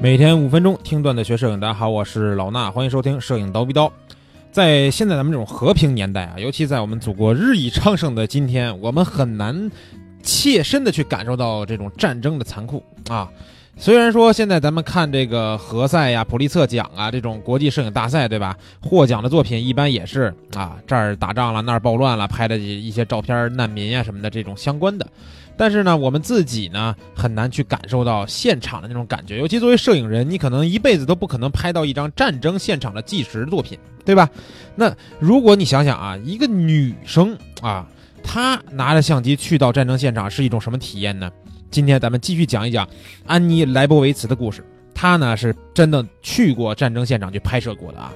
每天五分钟听段子学摄影，大家好，我是老衲，欢迎收听《摄影刀逼刀》。在现在咱们这种和平年代啊，尤其在我们祖国日益昌盛的今天，我们很难切身的去感受到这种战争的残酷啊。虽然说现在咱们看这个何赛呀、普利策奖啊这种国际摄影大赛，对吧？获奖的作品一般也是啊这儿打仗了，那儿暴乱了，拍的一些照片、难民呀什么的这种相关的。但是呢，我们自己呢很难去感受到现场的那种感觉，尤其作为摄影人，你可能一辈子都不可能拍到一张战争现场的纪实作品，对吧？那如果你想想啊，一个女生啊，她拿着相机去到战争现场是一种什么体验呢？今天咱们继续讲一讲安妮莱博维茨的故事。她呢是真的去过战争现场去拍摄过的啊。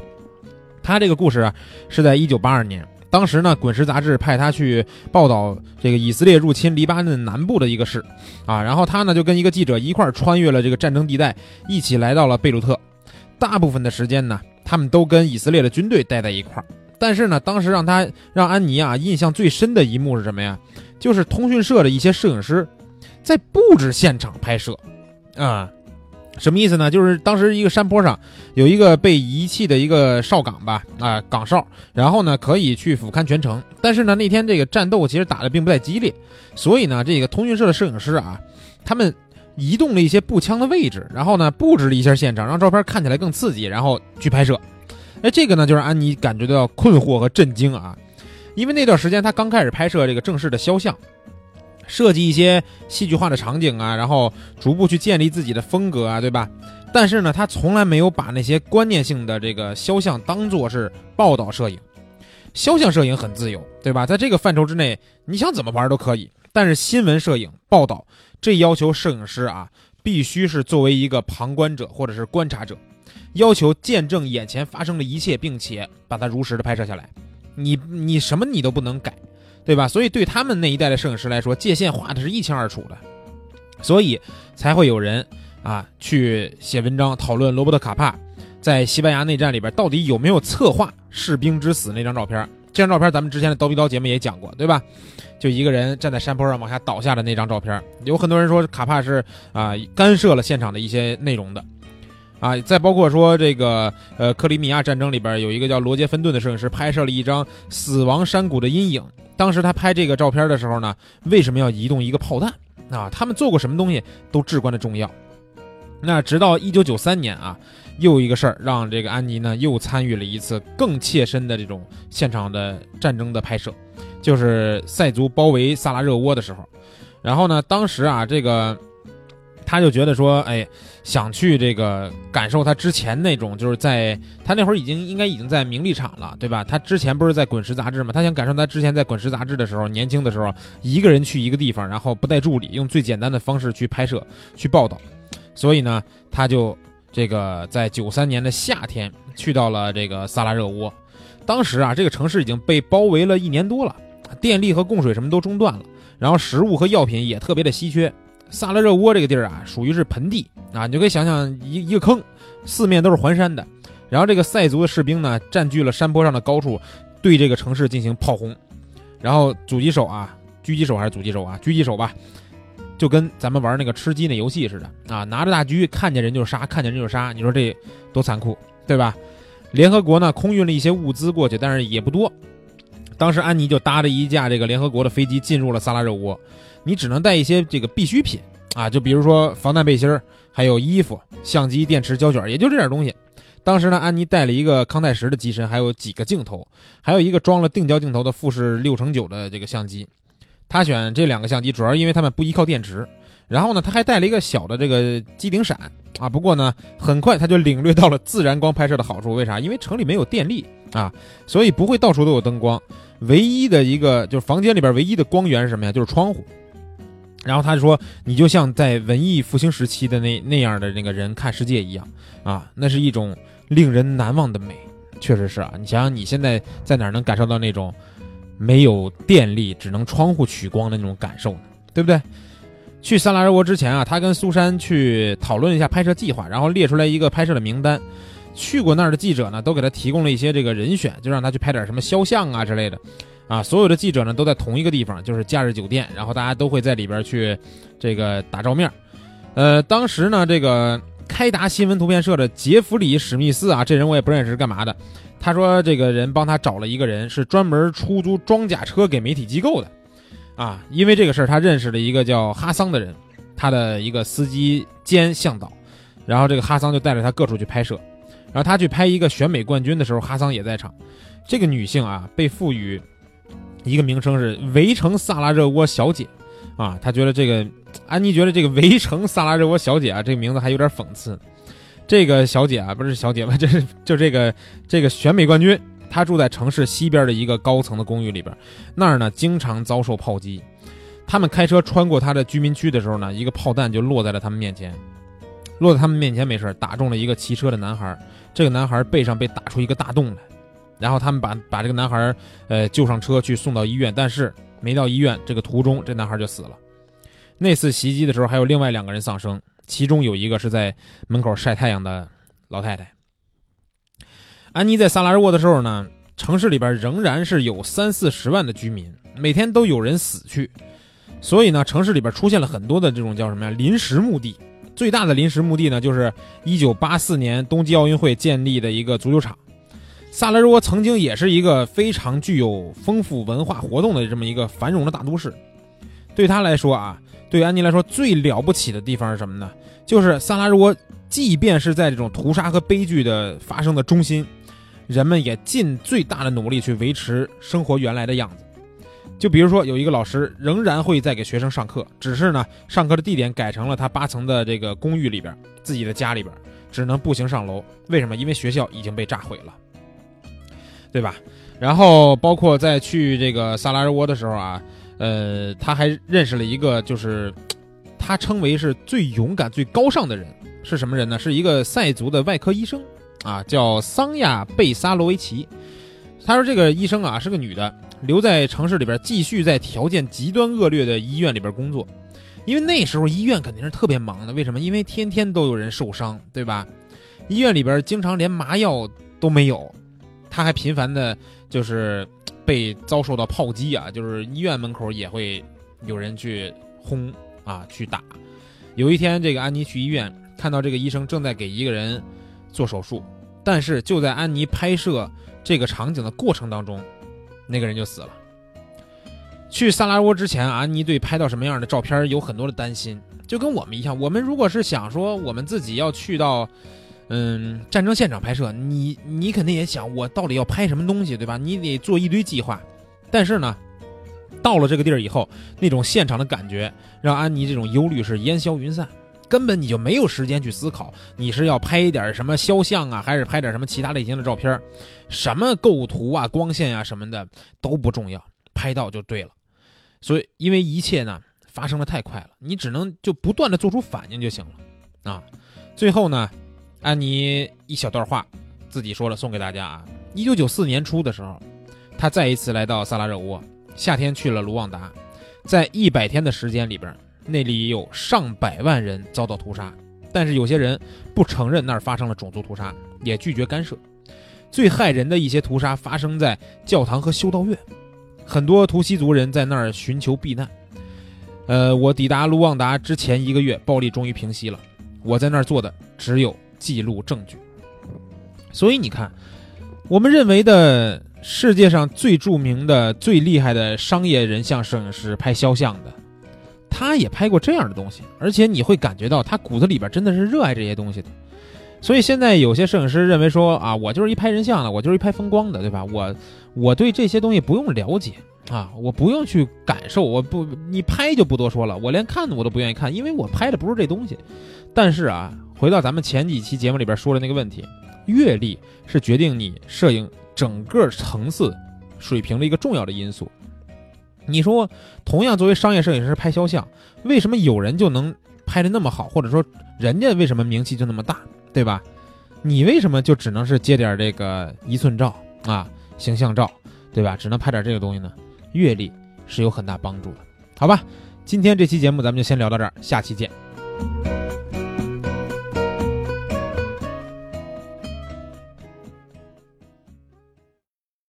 她这个故事啊是在一九八二年，当时呢《滚石》杂志派他去报道这个以色列入侵黎巴嫩南部的一个事啊。然后他呢就跟一个记者一块儿穿越了这个战争地带，一起来到了贝鲁特。大部分的时间呢，他们都跟以色列的军队待在一块儿。但是呢，当时让他让安妮啊印象最深的一幕是什么呀？就是通讯社的一些摄影师。在布置现场拍摄，啊，什么意思呢？就是当时一个山坡上有一个被遗弃的一个哨岗吧，啊，岗哨，然后呢可以去俯瞰全城。但是呢那天这个战斗其实打的并不太激烈，所以呢这个通讯社的摄影师啊，他们移动了一些步枪的位置，然后呢布置了一下现场，让照片看起来更刺激，然后去拍摄。哎，这个呢就让安妮感觉到困惑和震惊啊，因为那段时间他刚开始拍摄这个正式的肖像。设计一些戏剧化的场景啊，然后逐步去建立自己的风格啊，对吧？但是呢，他从来没有把那些观念性的这个肖像当做是报道摄影。肖像摄影很自由，对吧？在这个范畴之内，你想怎么玩都可以。但是新闻摄影报道，这要求摄影师啊，必须是作为一个旁观者或者是观察者，要求见证眼前发生的一切，并且把它如实的拍摄下来。你你什么你都不能改。对吧？所以对他们那一代的摄影师来说，界限画的是一清二楚的，所以才会有人啊去写文章讨论罗伯特卡帕在西班牙内战里边到底有没有策划士兵之死那张照片。这张照片咱们之前的刀逼刀节目也讲过，对吧？就一个人站在山坡上往下倒下的那张照片，有很多人说卡帕是啊干涉了现场的一些内容的。啊，再包括说这个，呃，克里米亚战争里边有一个叫罗杰·芬顿的摄影师拍摄了一张死亡山谷的阴影。当时他拍这个照片的时候呢，为什么要移动一个炮弹？啊，他们做过什么东西都至关的重要。那直到一九九三年啊，又一个事儿让这个安妮呢又参与了一次更切身的这种现场的战争的拍摄，就是塞族包围萨拉热窝的时候。然后呢，当时啊，这个。他就觉得说，哎，想去这个感受他之前那种，就是在他那会儿已经应该已经在名利场了，对吧？他之前不是在《滚石》杂志吗？他想感受他之前在《滚石》杂志的时候，年轻的时候，一个人去一个地方，然后不带助理，用最简单的方式去拍摄、去报道。所以呢，他就这个在九三年的夏天去到了这个萨拉热窝。当时啊，这个城市已经被包围了一年多了，电力和供水什么都中断了，然后食物和药品也特别的稀缺。萨拉热窝这个地儿啊，属于是盆地啊，你就可以想象一一个坑，四面都是环山的。然后这个塞族的士兵呢，占据了山坡上的高处，对这个城市进行炮轰。然后狙击手啊，狙击手还是狙击手啊，狙击手吧，就跟咱们玩那个吃鸡那游戏似的啊，拿着大狙，看见人就杀，看见人就杀。你说这多残酷，对吧？联合国呢，空运了一些物资过去，但是也不多。当时安妮就搭着一架这个联合国的飞机进入了萨拉热窝。你只能带一些这个必需品啊，就比如说防弹背心，还有衣服、相机、电池、胶卷，也就这点东西。当时呢，安妮带了一个康泰时的机身，还有几个镜头，还有一个装了定焦镜头的富士六乘九的这个相机。他选这两个相机，主要因为他们不依靠电池。然后呢，他还带了一个小的这个机顶闪啊。不过呢，很快他就领略到了自然光拍摄的好处。为啥？因为城里没有电力啊，所以不会到处都有灯光。唯一的一个就是房间里边唯一的光源是什么呀？就是窗户。然后他就说：“你就像在文艺复兴时期的那那样的那个人看世界一样啊，那是一种令人难忘的美，确实是啊。你想想，你现在在哪能感受到那种没有电力、只能窗户取光的那种感受呢？对不对？去萨拉热窝之前啊，他跟苏珊去讨论一下拍摄计划，然后列出来一个拍摄的名单。去过那儿的记者呢，都给他提供了一些这个人选，就让他去拍点什么肖像啊之类的。”啊，所有的记者呢都在同一个地方，就是假日酒店，然后大家都会在里边去这个打照面。呃，当时呢，这个开达新闻图片社的杰弗里·史密斯啊，这人我也不认识是干嘛的。他说这个人帮他找了一个人，是专门出租装甲车给媒体机构的。啊，因为这个事儿，他认识了一个叫哈桑的人，他的一个司机兼向导。然后这个哈桑就带着他各处去拍摄。然后他去拍一个选美冠军的时候，哈桑也在场。这个女性啊，被赋予一个名称是“围城萨拉热窝小姐”。啊，他觉得这个安妮觉得这个“围城萨拉热窝小姐”啊，这个名字还有点讽刺。这个小姐啊，不是小姐吧？这是就这个这个选美冠军，他住在城市西边的一个高层的公寓里边，那儿呢经常遭受炮击。他们开车穿过他的居民区的时候呢，一个炮弹就落在了他们面前，落在他们面前没事，打中了一个骑车的男孩。这个男孩背上被打出一个大洞来，然后他们把把这个男孩呃救上车去送到医院，但是没到医院，这个途中这男孩就死了。那次袭击的时候还有另外两个人丧生。其中有一个是在门口晒太阳的老太太。安妮在萨拉热窝的时候呢，城市里边仍然是有三四十万的居民，每天都有人死去，所以呢，城市里边出现了很多的这种叫什么呀临时墓地。最大的临时墓地呢，就是1984年冬季奥运会建立的一个足球场。萨拉热窝曾经也是一个非常具有丰富文化活动的这么一个繁荣的大都市，对他来说啊。对安妮来说，最了不起的地方是什么呢？就是萨拉热窝，即便是在这种屠杀和悲剧的发生的中心，人们也尽最大的努力去维持生活原来的样子。就比如说，有一个老师仍然会在给学生上课，只是呢，上课的地点改成了他八层的这个公寓里边，自己的家里边，只能步行上楼。为什么？因为学校已经被炸毁了，对吧？然后包括在去这个萨拉热窝的时候啊。呃，他还认识了一个，就是他称为是最勇敢、最高尚的人，是什么人呢？是一个塞族的外科医生啊，叫桑亚贝萨罗维奇。他说这个医生啊是个女的，留在城市里边，继续在条件极端恶劣的医院里边工作。因为那时候医院肯定是特别忙的，为什么？因为天天都有人受伤，对吧？医院里边经常连麻药都没有，他还频繁的，就是。被遭受到炮击啊，就是医院门口也会有人去轰啊，去打。有一天，这个安妮去医院，看到这个医生正在给一个人做手术，但是就在安妮拍摄这个场景的过程当中，那个人就死了。去萨拉窝之前，安妮对拍到什么样的照片有很多的担心，就跟我们一样。我们如果是想说我们自己要去到。嗯，战争现场拍摄，你你肯定也想，我到底要拍什么东西，对吧？你得做一堆计划。但是呢，到了这个地儿以后，那种现场的感觉，让安妮这种忧虑是烟消云散，根本你就没有时间去思考，你是要拍一点什么肖像啊，还是拍点什么其他类型的照片？什么构图啊、光线啊什么的都不重要，拍到就对了。所以，因为一切呢发生的太快了，你只能就不断的做出反应就行了啊。最后呢。安妮一小段话，自己说了，送给大家啊。一九九四年初的时候，他再一次来到萨拉热窝，夏天去了卢旺达，在一百天的时间里边，那里有上百万人遭到屠杀，但是有些人不承认那儿发生了种族屠杀，也拒绝干涉。最害人的一些屠杀发生在教堂和修道院，很多图西族人在那儿寻求避难。呃，我抵达卢旺达之前一个月，暴力终于平息了。我在那儿做的只有。记录证据，所以你看，我们认为的世界上最著名的、最厉害的商业人像摄影师拍肖像的，他也拍过这样的东西，而且你会感觉到他骨子里边真的是热爱这些东西的。所以现在有些摄影师认为说啊，我就是一拍人像的，我就是一拍风光的，对吧？我我对这些东西不用了解啊，我不用去感受，我不你拍就不多说了，我连看我都不愿意看，因为我拍的不是这东西。但是啊。回到咱们前几期节目里边说的那个问题，阅历是决定你摄影整个层次水平的一个重要的因素。你说，同样作为商业摄影师拍肖像，为什么有人就能拍的那么好，或者说人家为什么名气就那么大，对吧？你为什么就只能是接点这个一寸照啊、形象照，对吧？只能拍点这个东西呢？阅历是有很大帮助的，好吧？今天这期节目咱们就先聊到这儿，下期见。